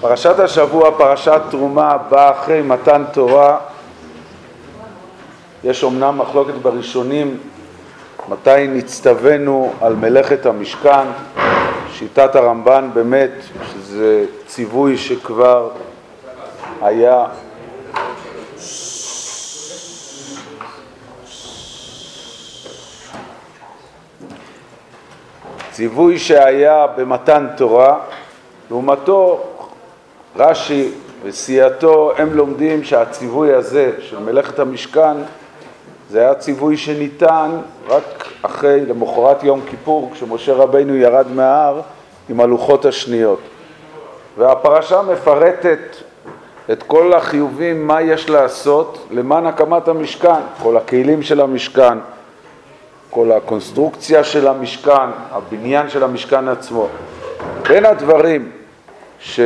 פרשת השבוע, פרשת תרומה, באה אחרי מתן תורה. יש אומנם מחלוקת בראשונים מתי נצטווינו על מלאכת המשכן. שיטת הרמב"ן באמת שזה ציווי שכבר היה ציווי שהיה במתן תורה, לעומתו רש"י וסיעתו הם לומדים שהציווי הזה של מלאכת המשכן זה היה ציווי שניתן רק אחרי, למחרת יום כיפור, כשמשה רבינו ירד מההר עם הלוחות השניות. והפרשה מפרטת את כל החיובים, מה יש לעשות למען הקמת המשכן, כל הכלים של המשכן, כל הקונסטרוקציה של המשכן, הבניין של המשכן עצמו. בין הדברים ש...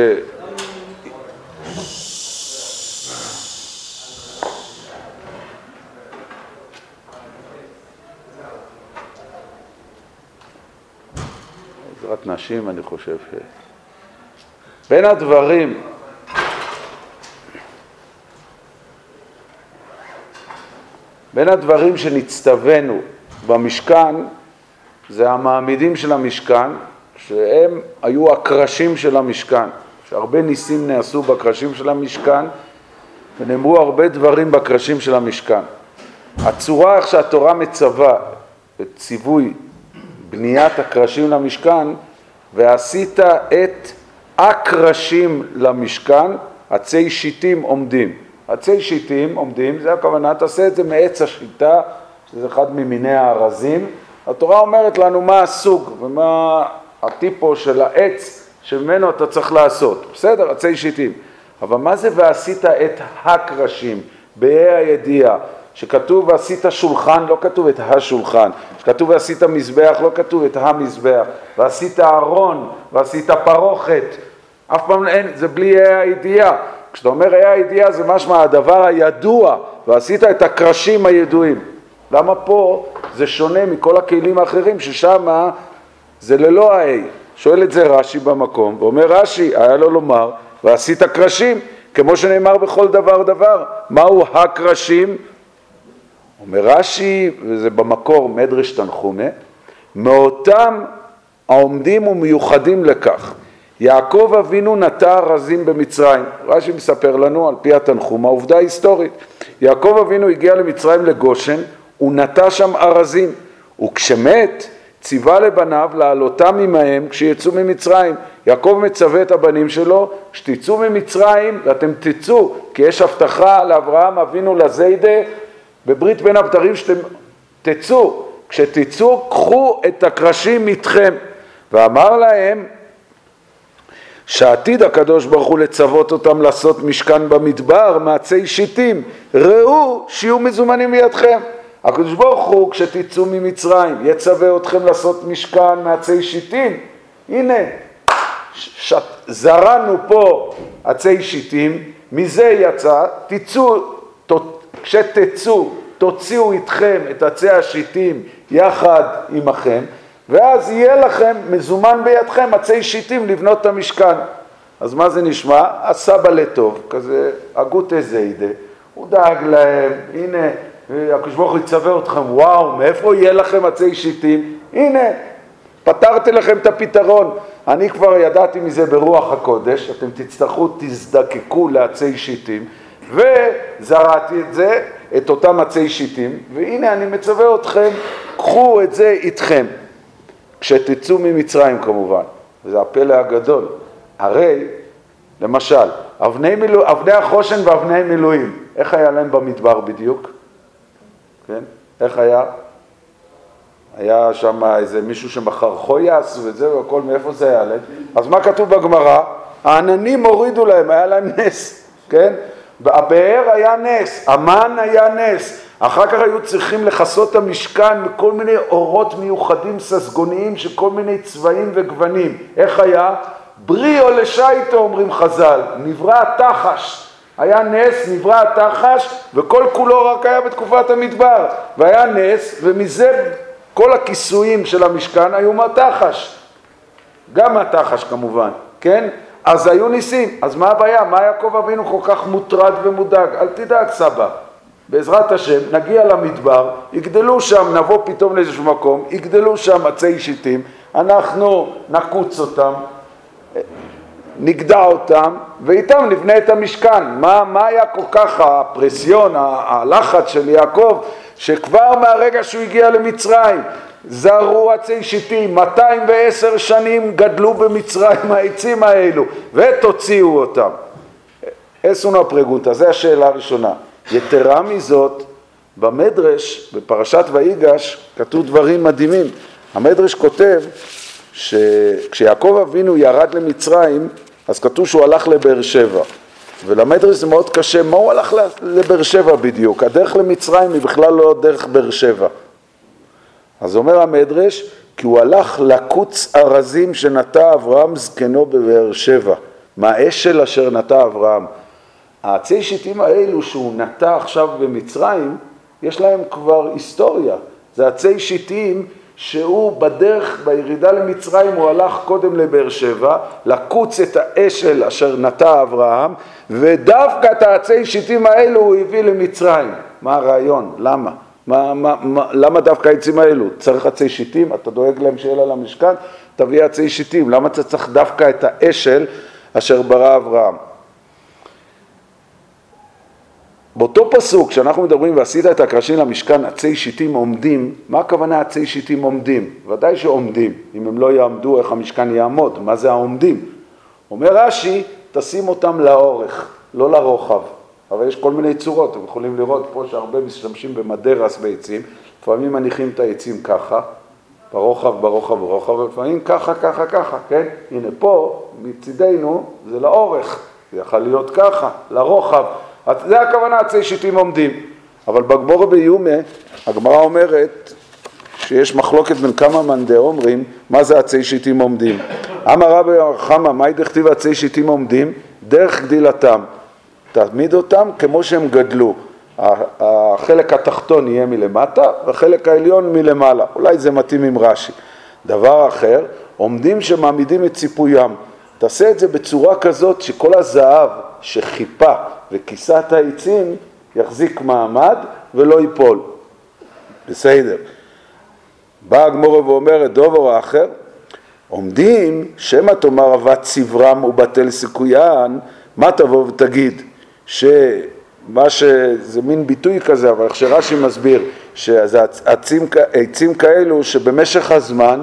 עזרת נשים, אני חושב ש... בין הדברים בין הדברים שנצטווינו במשכן זה המעמידים של המשכן, שהם היו הקרשים של המשכן, שהרבה ניסים נעשו בקרשים של המשכן ונאמרו הרבה דברים בקרשים של המשכן. הצורה איך שהתורה מצווה את ציווי בניית הקרשים למשכן, ועשית את הקרשים למשכן, עצי שיטים עומדים. עצי שיטים עומדים, זה הכוונה, תעשה את זה מעץ השיטה, שזה אחד ממיני הארזים. התורה אומרת לנו מה הסוג ומה הטיפו של העץ שממנו אתה צריך לעשות. בסדר, עצי שיטים. אבל מה זה ועשית את הקרשים, בה"א הידיעה? שכתוב ועשית שולחן, לא כתוב את השולחן, שכתוב ועשית מזבח, לא כתוב את המזבח, ועשית ארון, ועשית פרוכת, אף פעם אין, זה בלי ה' הידיעה. כשאתה אומר ה' הידיעה זה משמע הדבר הידוע, ועשית את הקרשים הידועים. למה פה זה שונה מכל הכלים האחרים ששם זה ללא ה-A? שואל את זה רש"י במקום, ואומר רש"י, היה לו לומר, ועשית קרשים, כמו שנאמר בכל דבר דבר. מהו הקרשים? אומר רש"י, וזה במקור מדרש תנחומה, מאותם העומדים ומיוחדים לכך. יעקב אבינו נטע ארזים במצרים. רש"י מספר לנו על פי התנחום, העובדה ההיסטורית. יעקב אבינו הגיע למצרים לגושן, הוא נטע שם ארזים, וכשמת ציווה לבניו לעלותם עמהם כשיצאו ממצרים. יעקב מצווה את הבנים שלו, שתצאו ממצרים ואתם תצאו, כי יש הבטחה לאברהם אבינו לזיידה בברית בין הבתרים שאתם תצאו, כשתצאו קחו את הקרשים איתכם. ואמר להם שעתיד הקדוש ברוך הוא לצוות אותם לעשות משכן במדבר מעצי שיטים, ראו שיהיו מזומנים לידכם. הקדוש ברוך הוא כשתצאו ממצרים יצווה אתכם לעשות משכן מעצי שיטים, הנה ש... זרענו פה עצי שיטים, מזה יצא, תצאו, כשתצאו תוציאו איתכם את עצי השיטים יחד עמכם ואז יהיה לכם מזומן בידכם עצי שיטים לבנות את המשכן. אז מה זה נשמע? הסבא לטוב, כזה הגוטה זיידה, הוא דאג להם, הנה, הקדוש ברוך הוא יצווה אתכם, וואו, מאיפה יהיה לכם עצי שיטים? הנה, פתרתי לכם את הפתרון. אני כבר ידעתי מזה ברוח הקודש, אתם תצטרכו, תזדקקו לעצי שיטים, וזרעתי את זה, את אותם עצי שיטים, והנה אני מצווה אתכם, קחו את זה איתכם. כשתצאו ממצרים כמובן, וזה הפלא הגדול. הרי, למשל, אבני, מילוא, אבני החושן ואבני מילואים, איך היה להם במדבר בדיוק? כן? איך היה? היה שם איזה מישהו שמכר חויאס וזה והכל, מאיפה זה היה להם? אז מה כתוב בגמרא? העננים הורידו להם, היה להם נס, כן? הבאר היה נס, המן היה נס, אחר כך היו צריכים לכסות את המשכן בכל מיני אורות מיוחדים ססגוניים של כל מיני צבעים וגוונים. איך היה? בריאו לשייטו אומרים חז"ל, נברא התחש. היה נס, נברא התחש, וכל כולו רק היה בתקופת המדבר. והיה נס, ומזה כל הכיסויים של המשכן היו מהתחש. גם מהתחש כמובן, כן? אז היו ניסים, אז מה הבעיה? מה יעקב אבינו כל כך מוטרד ומודאג? אל תדאג סבא, בעזרת השם נגיע למדבר, יגדלו שם, נבוא פתאום לאיזשהו מקום, יגדלו שם עצי שיטים, אנחנו נקוץ אותם, נגדע אותם, ואיתם נבנה את המשכן. מה, מה היה כל כך הפרסיון, הלחץ של יעקב, שכבר מהרגע שהוא הגיע למצרים, זרו עצי שיטים, 210 שנים גדלו במצרים העצים האלו, ותוציאו אותם. אסונו הפרגונטה, זו השאלה הראשונה. יתרה מזאת, במדרש, בפרשת ויגש, כתוב דברים מדהימים. המדרש כותב שכשיעקב אבינו ירד למצרים, אז כתוב שהוא הלך לבאר שבע. ולמדרש זה מאוד קשה, מה הוא הלך לבאר שבע בדיוק? הדרך למצרים היא בכלל לא דרך באר שבע. אז אומר המדרש, כי הוא הלך לקוץ ארזים שנטע אברהם זקנו בבאר שבע, מהאשל אשר נטע אברהם. העצי שיטים האלו שהוא נטע עכשיו במצרים, יש להם כבר היסטוריה. זה עצי שיטים שהוא בדרך, בירידה למצרים, הוא הלך קודם לבאר שבע, לקוץ את האשל אשר נטע אברהם, ודווקא את העצי שיטים האלו הוא הביא למצרים. מה הרעיון? למה? מה, מה, מה, למה דווקא העצים האלו? צריך עצי שיטים? אתה דואג להם שיהיה לה למשכן? תביא עצי שיטים. למה אתה צריך דווקא את האשל אשר ברא אברהם? באותו פסוק, כשאנחנו מדברים ועשית את הקרשים למשכן, עצי שיטים עומדים, מה הכוונה עצי שיטים עומדים? ודאי שעומדים, אם הם לא יעמדו, איך המשכן יעמוד? מה זה העומדים? אומר רש"י, תשים אותם לאורך, לא לרוחב. אבל יש כל מיני צורות, אתם יכולים לראות פה שהרבה משתמשים במדרס בעצים, לפעמים מניחים את העצים ככה, ברוחב, ברוחב, ברוחב, ולפעמים ככה, ככה, ככה, כן? הנה פה, מצידנו, זה לאורך, זה יכול להיות ככה, לרוחב. זה הכוונה עצי שיטים עומדים. אבל בגמור ביומה, הגמרא אומרת שיש מחלוקת בין כמה מאן דאומרים מה זה עצי שיטים עומדים. אמר רבי חמא, מהי דכתיב עצי שיטים עומדים? דרך גדילתם. תעמיד אותם כמו שהם גדלו. החלק התחתון יהיה מלמטה והחלק העליון מלמעלה. אולי זה מתאים עם רש"י. דבר אחר, עומדים שמעמידים את ציפוים. תעשה את זה בצורה כזאת שכל הזהב שחיפה וכיסת העצים יחזיק מעמד ולא ייפול. בסדר. באה הגמורה ואומרת דובר אחר, עומדים שמא תאמר אבת צברם ובטל סיכויין, מה תבוא ותגיד? שמה ש... זה מין ביטוי כזה, אבל איך שרש"י מסביר, שזה עצים, עצים כאלו שבמשך הזמן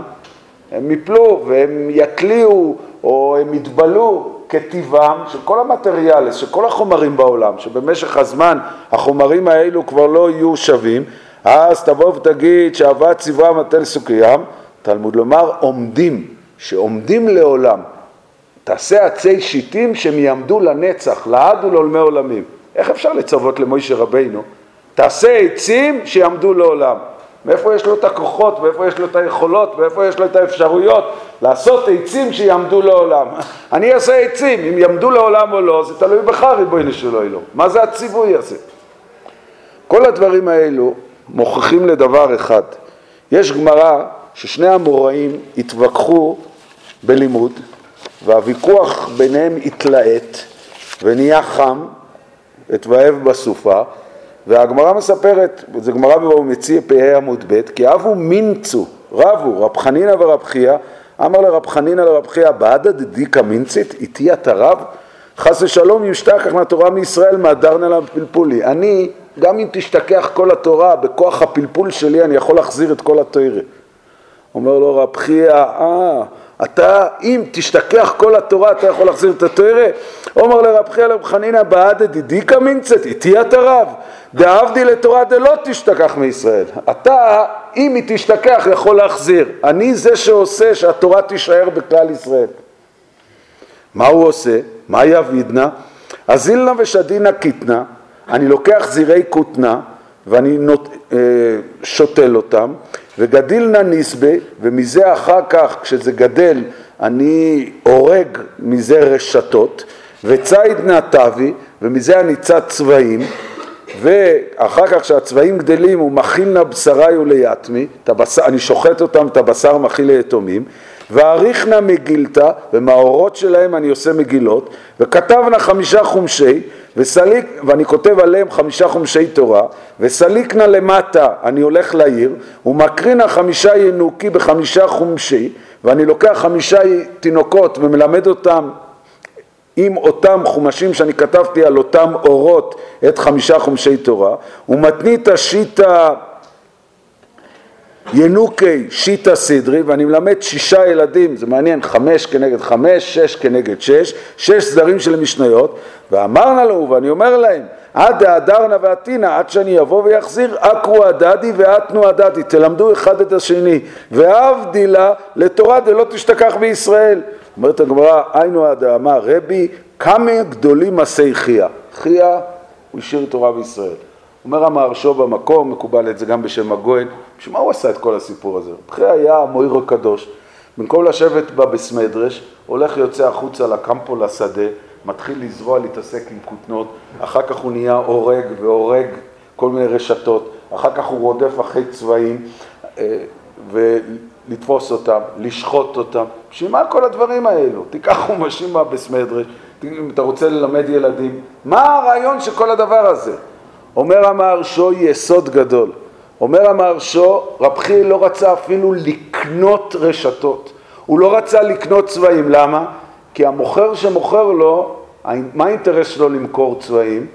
הם יפלו והם יתליעו או הם יתבלו כטיבם של כל המטריאלס, של כל החומרים בעולם, שבמשך הזמן החומרים האלו כבר לא יהיו שווים, אז תבוא ותגיד שאהבת צברה מטל סוכיים, תלמוד לומר עומדים, שעומדים לעולם. תעשה עצי שיטים שהם יעמדו לנצח, לעד ולעולמי עולמים. איך אפשר לצוות למוישה רבינו? תעשה עצים שיעמדו לעולם. מאיפה יש לו את הכוחות, מאיפה יש לו את היכולות, מאיפה יש לו את האפשרויות לעשות עצים שיעמדו לעולם. אני אעשה עצים, אם יעמדו לעולם או לא, זה תלוי בך ריבונו של עולם. מה זה הציווי הזה? כל הדברים האלו מוכיחים לדבר אחד. יש גמרא ששני המוראים התווכחו בלימוד, והוויכוח ביניהם התלהט ונהיה חם, אתבהב בסופה, והגמרא מספרת, זו גמרא בבוא מציע פ"ה עמוד ב', כי אבו מינצו, רבו, רב חנינא ורב חייא, אמר לרב חנינא לרב חייא, בעדא דדיקא מינצית, איתי אתה רב? חס ושלום ישתכח מהתורה מישראל מהדרנה לפלפולי. אני, גם אם תשתכח כל התורה, בכוח הפלפול שלי אני יכול להחזיר את כל התוירה. אומר לו רב חייא, אה, אתה, אם תשתכח כל התורה, אתה יכול להחזיר את התוירה? אומר לרב חייא לרב חנינא, בעדא דדיקא מינצית, איתי אתה רב? דאבדי לתורה דלא תשתכח מישראל. אתה, אם היא תשתכח, יכול להחזיר. אני זה שעושה שהתורה תישאר בכלל ישראל. מה הוא עושה? מה יבידנה? אזילנה ושדינה קיטנה, אני לוקח זירי כותנה ואני נות, אה, שותל אותם, וגדילנה נסבה, ומזה אחר כך, כשזה גדל, אני הורג מזה רשתות, וצידנה תבי, ומזה אני צד צבעים, ואחר כך כשהצבעים גדלים הוא מכיל נא בשרי וליתמי, אני שוחט אותם, את הבשר מכיל ליתומים, ואריכנה מגילתא, ומהאורות שלהם אני עושה מגילות, וכתבנה חמישה חומשי, וסליק, ואני כותב עליהם חמישה חומשי תורה, וסליקנה למטה, אני הולך לעיר, ומקרינה חמישה ינוקי בחמישה חומשי, ואני לוקח חמישה תינוקות ומלמד אותם עם אותם חומשים שאני כתבתי על אותם אורות את חמישה חומשי תורה, ומתנית שיטה ינוקי שיטה סדרי, ואני מלמד שישה ילדים, זה מעניין, חמש כנגד חמש, שש כנגד שש, שש סדרים של משניות, ואמרנה לו, ואני אומר להם, עד דהדרנה ועתינה, עד שאני אבוא ויחזיר, עקרו הדדי ואתנו הדדי, תלמדו אחד את השני, והבדילה לתורה דלא תשתכח בישראל. אומרת הגמרא, היינו הדאמר רבי, כמה גדולים מסי חייא. חייא, הוא השאיר תורה בישראל. אומר המהרשו במקום, מקובל את זה גם בשם הגויין, בשביל מה הוא עשה את כל הסיפור הזה? חייא היה המויר הקדוש, במקום לשבת בה בסמדרש, הולך יוצא החוצה לקמפו לשדה, מתחיל לזרוע, להתעסק עם כותנות, אחר כך הוא נהיה הורג והורג כל מיני רשתות, אחר כך הוא רודף אחרי צבעים אה, ולתפוס אותם, לשחוט אותם. בשביל מה כל הדברים האלו? תיקח חומשים בסמדרש, אם אתה רוצה ללמד ילדים, מה הרעיון של כל הדבר הזה? אומר המהרשו יסוד גדול. אומר המהרשו, רב חיל לא רצה אפילו לקנות רשתות. הוא לא רצה לקנות צבעים, למה? כי המוכר שמוכר לו, מה האינטרס שלו למכור צבעים?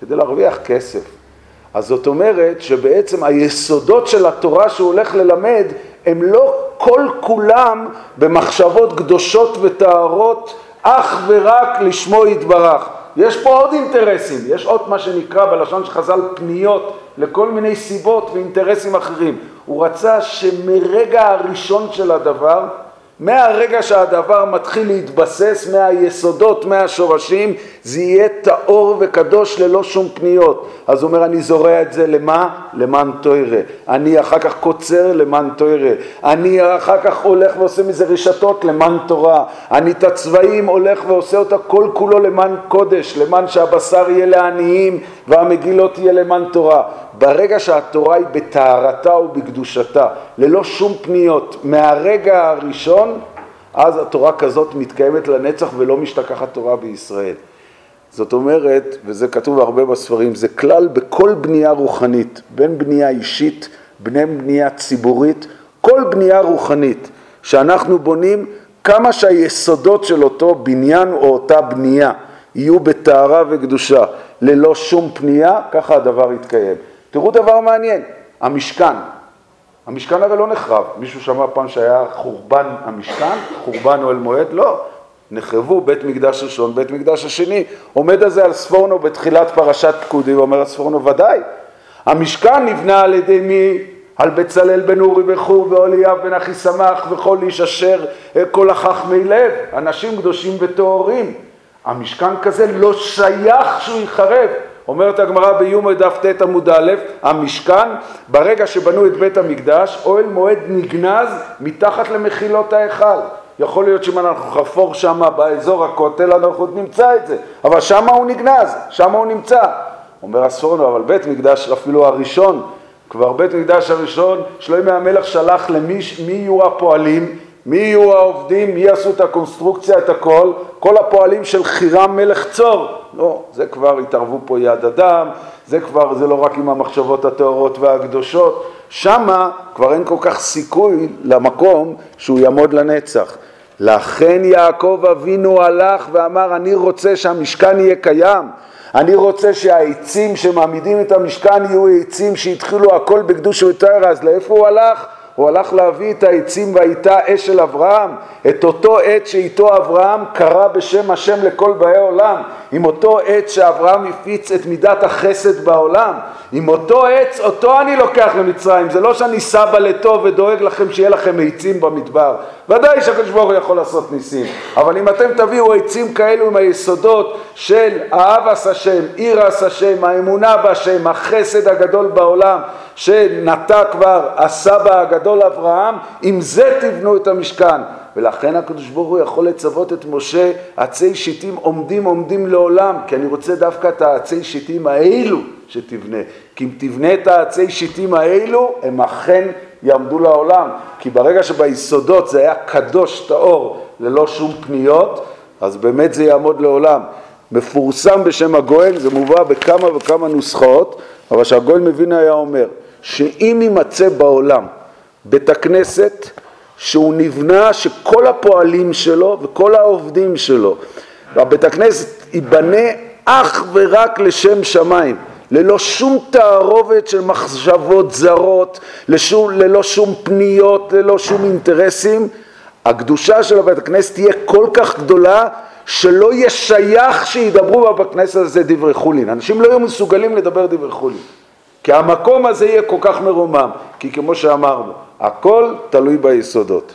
כדי להרוויח כסף. אז זאת אומרת שבעצם היסודות של התורה שהוא הולך ללמד הם לא כל כולם במחשבות קדושות וטהרות אך ורק לשמו יתברך. יש פה עוד אינטרסים, יש עוד מה שנקרא בלשון של חז"ל פניות לכל מיני סיבות ואינטרסים אחרים. הוא רצה שמרגע הראשון של הדבר מהרגע שהדבר מתחיל להתבסס מהיסודות, מהשורשים, זה יהיה טהור וקדוש ללא שום פניות. אז הוא אומר, אני זורע את זה למה? למען תוירה. אני אחר כך קוצר למען תוירה. אני אחר כך הולך ועושה מזה רשתות למען תורה. אני את הצבעים הולך ועושה אותה כל כולו למען קודש, למען שהבשר יהיה לעניים והמגילות יהיה למען תורה. ברגע שהתורה היא בטהרתה ובקדושתה, ללא שום פניות, מהרגע הראשון, אז התורה כזאת מתקיימת לנצח ולא משתכחת תורה בישראל. זאת אומרת, וזה כתוב הרבה בספרים, זה כלל בכל בנייה רוחנית, בין בנייה אישית, בין בנייה ציבורית, כל בנייה רוחנית שאנחנו בונים, כמה שהיסודות של אותו בניין או אותה בנייה יהיו בטהרה וקדושה, ללא שום פנייה, ככה הדבר יתקיים. תראו דבר מעניין, המשכן. המשכן הרי לא נחרב. מישהו שמע פעם שהיה חורבן המשכן, חורבן אוהל מועד? לא. נחרבו בית מקדש ראשון, בית מקדש השני. עומד על זה על ספורנו בתחילת פרשת פקודי, אומר הספורנו ודאי. המשכן נבנה על ידי מי? על בצלאל בן אורי וחור ואוליאב בן אחי סמך וכל איש אשר כל החכמי לב, אנשים קדושים וטהורים. המשכן כזה לא שייך שהוא ייחרב. אומרת הגמרא ביומא דף ט עמוד א', המשכן, ברגע שבנו את בית המקדש, אוהל מועד נגנז מתחת למחילות ההיכל. יכול להיות שאם אנחנו חפור שם באזור הכותל, אנחנו נמצא את זה, אבל שם הוא נגנז, שם הוא נמצא. אומר הספורנו, אבל בית מקדש אפילו הראשון, כבר בית מקדש הראשון, שלוימי המלך שלח למי מי יהיו הפועלים, מי יהיו העובדים, מי יעשו את הקונסטרוקציה, את הכל, כל הפועלים של חירם מלך צור. לא, זה כבר התערבו פה יד אדם, זה כבר, זה לא רק עם המחשבות הטהורות והקדושות, שמה כבר אין כל כך סיכוי למקום שהוא יעמוד לנצח. לכן יעקב אבינו הלך ואמר, אני רוצה שהמשכן יהיה קיים. אני רוצה שהעצים שמעמידים את המשכן יהיו עצים שהתחילו הכל בקדוש ותאר, אז לאיפה הוא הלך? הוא הלך להביא את העצים והייתה אש של אברהם, את אותו עת שאיתו אברהם קרא בשם השם לכל באי עולם, עם אותו עת שאברהם הפיץ את מידת החסד בעולם, עם אותו עץ, אותו אני לוקח למצרים, זה לא שאני סבא לטוב ודואג לכם שיהיה לכם עצים במדבר, ודאי שהקדוש ברוך הוא יכול לעשות ניסים, אבל אם אתם תביאו עצים כאלו עם היסודות של אהב השם, עירס השם, האמונה בהשם, החסד הגדול בעולם, שנטע כבר הסבא הגדול אברהם, עם זה תבנו את המשכן. ולכן הקדוש ברוך הוא יכול לצוות את משה, עצי שיטים עומדים עומדים לעולם, כי אני רוצה דווקא את העצי שיטים האלו שתבנה. כי אם תבנה את העצי שיטים האלו, הם אכן יעמדו לעולם, כי ברגע שביסודות זה היה קדוש טהור ללא שום פניות, אז באמת זה יעמוד לעולם. מפורסם בשם הגואל, זה מובא בכמה וכמה נוסחאות, אבל שהגואל מבין היה אומר, שאם יימצא בעולם בית הכנסת שהוא נבנה שכל הפועלים שלו וכל העובדים שלו, והבית הכנסת ייבנה אך ורק לשם שמיים, ללא שום תערובת של מחשבות זרות, לשום, ללא שום פניות, ללא שום אינטרסים, הקדושה של הבית הכנסת תהיה כל כך גדולה שלא יהיה שייך שידברו בבית הכנסת הזה דברי חולין. אנשים לא יהיו מסוגלים לדבר דברי חולין. כי המקום הזה יהיה כל כך מרומם, כי כמו שאמרנו, הכל תלוי ביסודות.